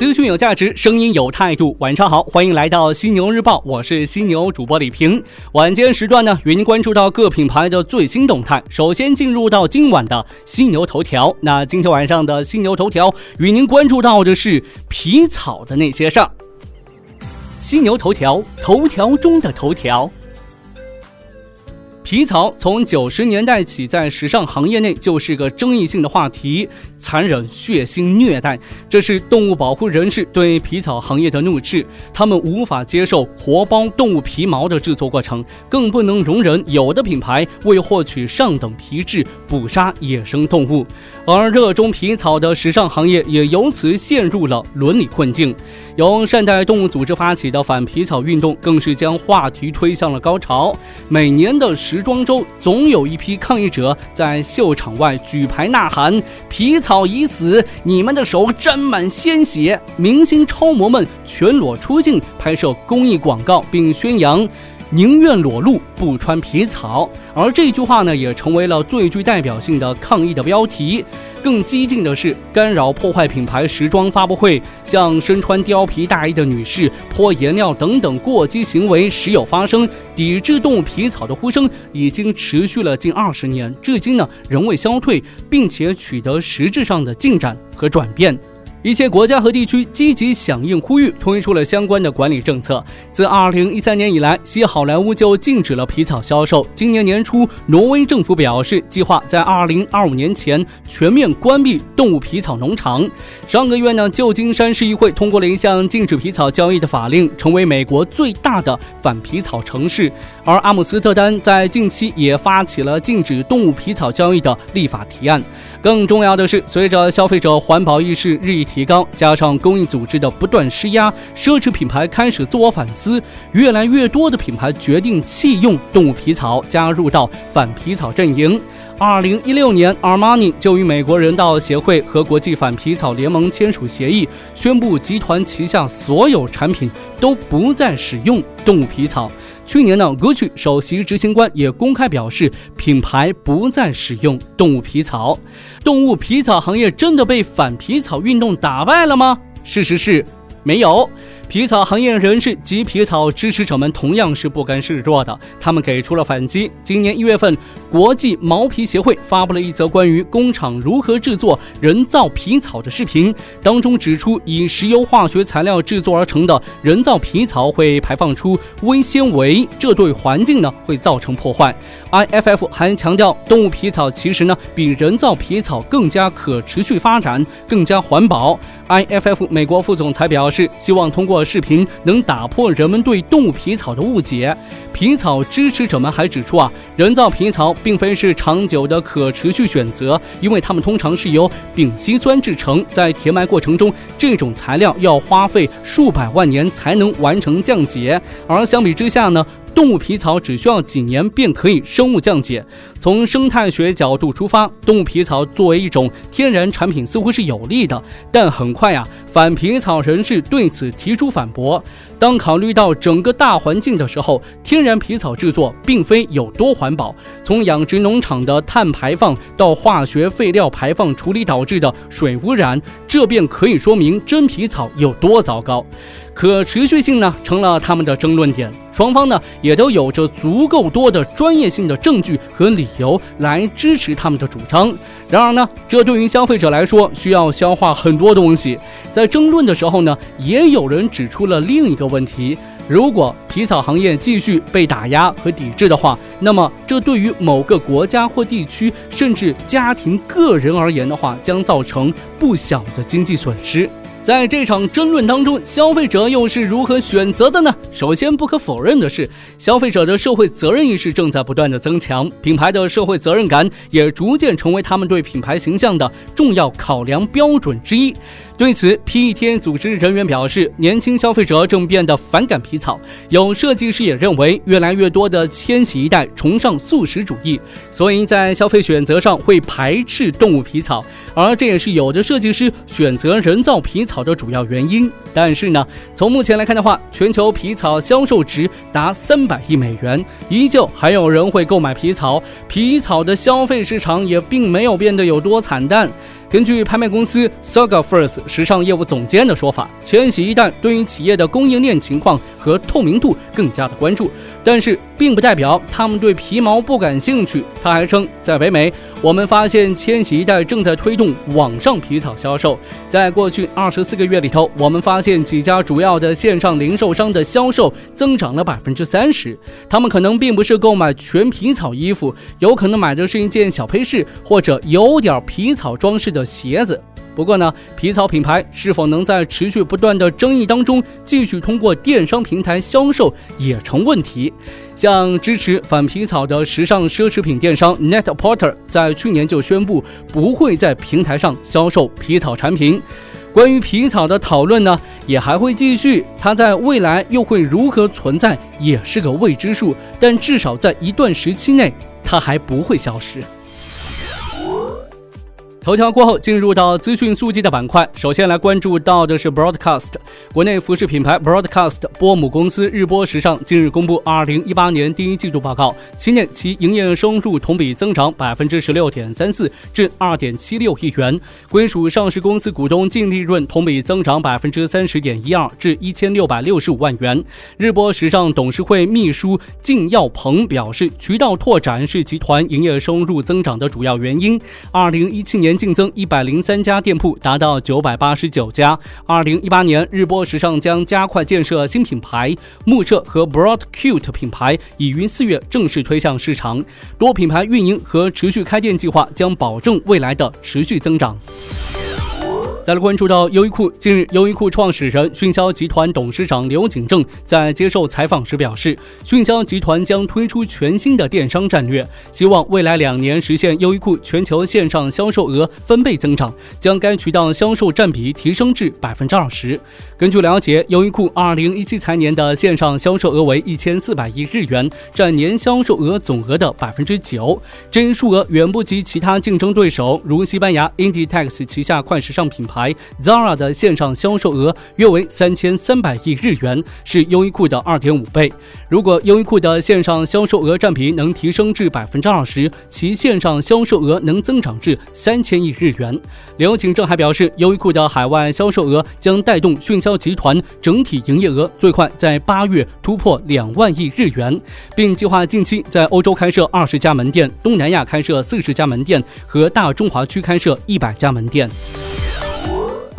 资讯有价值，声音有态度。晚上好，欢迎来到犀牛日报，我是犀牛主播李平。晚间时段呢，与您关注到各品牌的最新动态。首先进入到今晚的犀牛头条。那今天晚上的犀牛头条，与您关注到的是皮草的那些事儿。犀牛头条，头条中的头条。皮草从九十年代起，在时尚行业内就是个争议性的话题，残忍、血腥、虐待，这是动物保护人士对皮草行业的怒斥。他们无法接受活剥动物皮毛的制作过程，更不能容忍有的品牌为获取上等皮质捕杀野生动物。而热衷皮草的时尚行业也由此陷入了伦理困境。由善待动物组织发起的反皮草运动，更是将话题推向了高潮。每年的时装周总有一批抗议者在秀场外举牌呐喊：“皮草已死，你们的手沾满鲜血。”明星超模们全裸出镜拍摄公益广告，并宣扬。宁愿裸露不穿皮草，而这句话呢，也成为了最具代表性的抗议的标题。更激进的是，干扰破坏品牌时装发布会，向身穿貂皮大衣的女士泼颜料等等过激行为时有发生。抵制动物皮草的呼声已经持续了近二十年，至今呢仍未消退，并且取得实质上的进展和转变。一些国家和地区积极响应呼吁，推出了相关的管理政策。自2013年以来，西好莱坞就禁止了皮草销售。今年年初，挪威政府表示，计划在2025年前全面关闭动物皮草农场。上个月呢，旧金山市议会通过了一项禁止皮草交易的法令，成为美国最大的反皮草城市。而阿姆斯特丹在近期也发起了禁止动物皮草交易的立法提案。更重要的是，随着消费者环保意识日益提高，加上公益组织的不断施压，奢侈品牌开始自我反思，越来越多的品牌决定弃用动物皮草，加入到反皮草阵营。二零一六年，Armani 就与美国人道协会和国际反皮草联盟签署协议，宣布集团旗下所有产品都不再使用动物皮草。去年呢，GU 首席执行官也公开表示，品牌不再使用动物皮草。动物皮草行业真的被反皮草运动打败了吗？事实是，没有。皮草行业人士及皮草支持者们同样是不甘示弱的，他们给出了反击。今年一月份，国际毛皮协会发布了一则关于工厂如何制作人造皮草的视频，当中指出，以石油化学材料制作而成的人造皮草会排放出微纤维，这对环境呢会造成破坏。IFF 还强调，动物皮草其实呢比人造皮草更加可持续发展，更加环保。IFF 美国副总裁表示，希望通过。视频能打破人们对动物皮草的误解。皮草支持者们还指出啊，人造皮草并非是长久的可持续选择，因为它们通常是由丙烯酸制成，在填埋过程中，这种材料要花费数百万年才能完成降解。而相比之下呢？动物皮草只需要几年便可以生物降解。从生态学角度出发，动物皮草作为一种天然产品似乎是有利的。但很快呀，反皮草人士对此提出反驳。当考虑到整个大环境的时候，天然皮草制作并非有多环保。从养殖农场的碳排放到化学废料排放处理导致的水污染，这便可以说明真皮草有多糟糕。可持续性呢，成了他们的争论点。双方呢，也都有着足够多的专业性的证据和理由来支持他们的主张。然而呢，这对于消费者来说需要消化很多东西。在争论的时候呢，也有人指出了另一个问题：如果皮草行业继续被打压和抵制的话，那么这对于某个国家或地区，甚至家庭、个人而言的话，将造成不小的经济损失。在这场争论当中，消费者又是如何选择的呢？首先，不可否认的是，消费者的社会责任意识正在不断的增强，品牌的社会责任感也逐渐成为他们对品牌形象的重要考量标准之一。对此，P 天组织人员表示，年轻消费者正变得反感皮草。有设计师也认为，越来越多的千禧一代崇尚素食主义，所以在消费选择上会排斥动物皮草，而这也是有的设计师选择人造皮草的主要原因。但是呢，从目前来看的话，全球皮草销售值达三百亿美元，依旧还有人会购买皮草，皮草的消费市场也并没有变得有多惨淡。根据拍卖公司 Saga First 时尚业务总监的说法，千禧一代对于企业的供应链情况和透明度更加的关注，但是并不代表他们对皮毛不感兴趣。他还称，在北美，我们发现千禧一代正在推动网上皮草销售。在过去二十四个月里头，我们发现几家主要的线上零售商的销售增长了百分之三十。他们可能并不是购买全皮草衣服，有可能买的是一件小配饰或者有点皮草装饰的。鞋子。不过呢，皮草品牌是否能在持续不断的争议当中继续通过电商平台销售也成问题。像支持反皮草的时尚奢侈品电商 Net Porter 在去年就宣布不会在平台上销售皮草产品。关于皮草的讨论呢，也还会继续。它在未来又会如何存在，也是个未知数。但至少在一段时期内，它还不会消失。头条过后，进入到资讯速记的板块。首先来关注到的是 Broadcast，国内服饰品牌 Broadcast 波母公司日播时尚近日公布二零一八年第一季度报告，今年其营业收入同比增长百分之十六点三四，至二点七六亿元，归属上市公司股东净利润同比增长百分之三十点一二，至一千六百六十五万元。日播时尚董事会秘书靳耀鹏表示，渠道拓展是集团营业收入增长的主要原因。二零一七年。年净增一百零三家店铺，达到九百八十九家。二零一八年，日播时尚将加快建设新品牌，目测和 Broad Cute 品牌已于四月正式推向市场。多品牌运营和持续开店计划将保证未来的持续增长。再来关注到优衣库，近日，优衣库创始人、迅销集团董事长刘景正在接受采访时表示，迅销集团将推出全新的电商战略，希望未来两年实现优衣库全球线上销售额翻倍增长，将该渠道销售占比提升至百分之二十。根据了解，优衣库二零一七财年的线上销售额为一千四百亿日元，占年销售额总额的百分之九，这一数额远不及其他竞争对手，如西班牙 Inditex 旗下快时尚品。牌牌 Zara 的线上销售额约为三千三百亿日元，是优衣库的二点五倍。如果优衣库的线上销售额占比能提升至百分之二十，其线上销售额能增长至三千亿日元。刘景正还表示，优衣库的海外销售额将带动迅销集团整体营业额最快在八月突破两万亿日元，并计划近期在欧洲开设二十家门店，东南亚开设四十家门店，和大中华区开设一百家门店。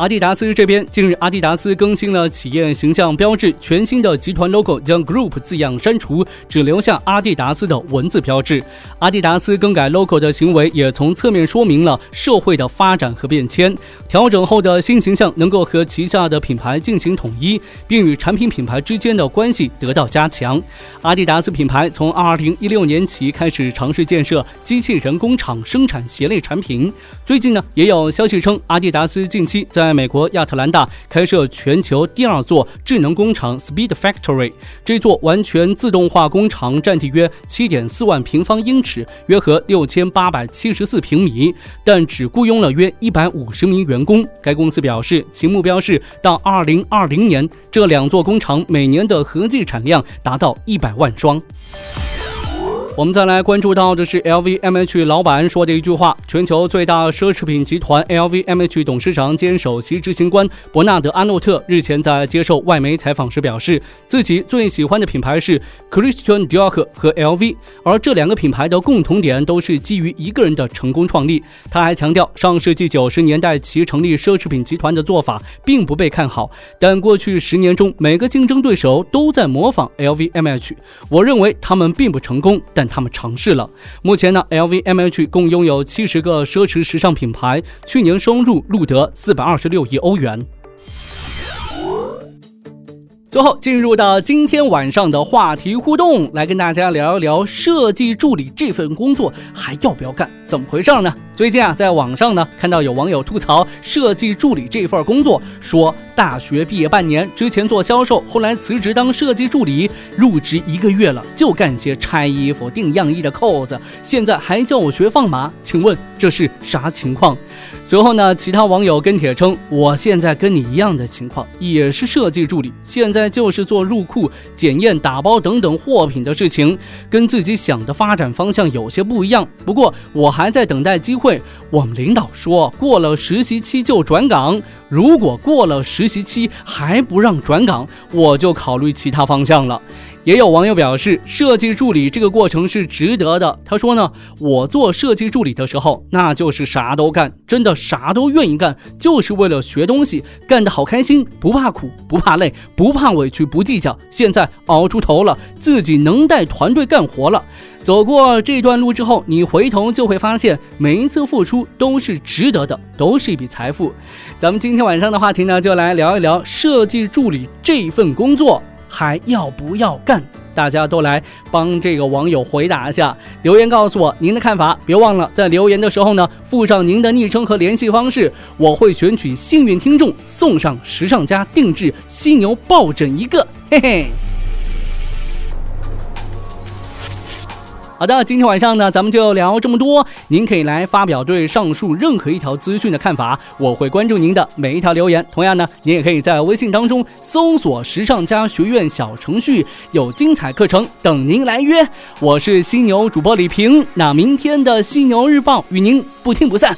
阿迪达斯这边，近日阿迪达斯更新了企业形象标志，全新的集团 logo 将 Group 字样删除，只留下阿迪达斯的文字标志。阿迪达斯更改 logo 的行为，也从侧面说明了社会的发展和变迁。调整后的新形象能够和旗下的品牌进行统一，并与产品品牌之间的关系得到加强。阿迪达斯品牌从2016年起开始尝试建设机器人工厂，生产鞋类产品。最近呢，也有消息称阿迪达斯近期在美国亚特兰大开设全球第二座智能工厂 Speed Factory。这座完全自动化工厂占地约七点四万平方英尺，约合六千八百七十四平米，但只雇佣了约一百五十名员工。该公司表示，其目标是到二零二零年，这两座工厂每年的合计产量达到一百万双。我们再来关注到的是 LVMH 老板说的一句话：全球最大奢侈品集团 LVMH 董事长兼首席执行官伯纳德·阿诺特日前在接受外媒采访时表示，自己最喜欢的品牌是 Christian Dior 和 LV，而这两个品牌的共同点都是基于一个人的成功创立。他还强调，上世纪九十年代其成立奢侈品集团的做法并不被看好，但过去十年中每个竞争对手都在模仿 LVMH。我认为他们并不成功，但。但他们尝试了。目前呢，LVMH 共拥有七十个奢侈时尚品牌，去年收入录得四百二十六亿欧元。最后进入到今天晚上的话题互动，来跟大家聊一聊设计助理这份工作还要不要干？怎么回事呢？最近啊，在网上呢看到有网友吐槽设计助理这份工作，说大学毕业半年之前做销售，后来辞职当设计助理，入职一个月了就干些拆衣服、订样衣的扣子，现在还叫我学放马，请问这是啥情况？随后呢，其他网友跟帖称，我现在跟你一样的情况，也是设计助理，现在就是做入库、检验、打包等等货品的事情，跟自己想的发展方向有些不一样，不过我还在等待机会。我们领导说过了实习期就转岗，如果过了实习期还不让转岗，我就考虑其他方向了。也有网友表示，设计助理这个过程是值得的。他说呢，我做设计助理的时候，那就是啥都干，真的啥都愿意干，就是为了学东西，干得好开心，不怕苦，不怕累，不怕委屈，不计较。现在熬出头了，自己能带团队干活了。走过这段路之后，你回头就会发现，每一次付出都是值得的，都是一笔财富。咱们今天晚上的话题呢，就来聊一聊设计助理这份工作。还要不要干？大家都来帮这个网友回答一下，留言告诉我您的看法。别忘了在留言的时候呢，附上您的昵称和联系方式，我会选取幸运听众送上时尚家定制犀牛抱枕一个，嘿嘿。好的，今天晚上呢，咱们就聊这么多。您可以来发表对上述任何一条资讯的看法，我会关注您的每一条留言。同样呢，您也可以在微信当中搜索“时尚家学院”小程序，有精彩课程等您来约。我是犀牛主播李平，那明天的犀牛日报与您不听不散。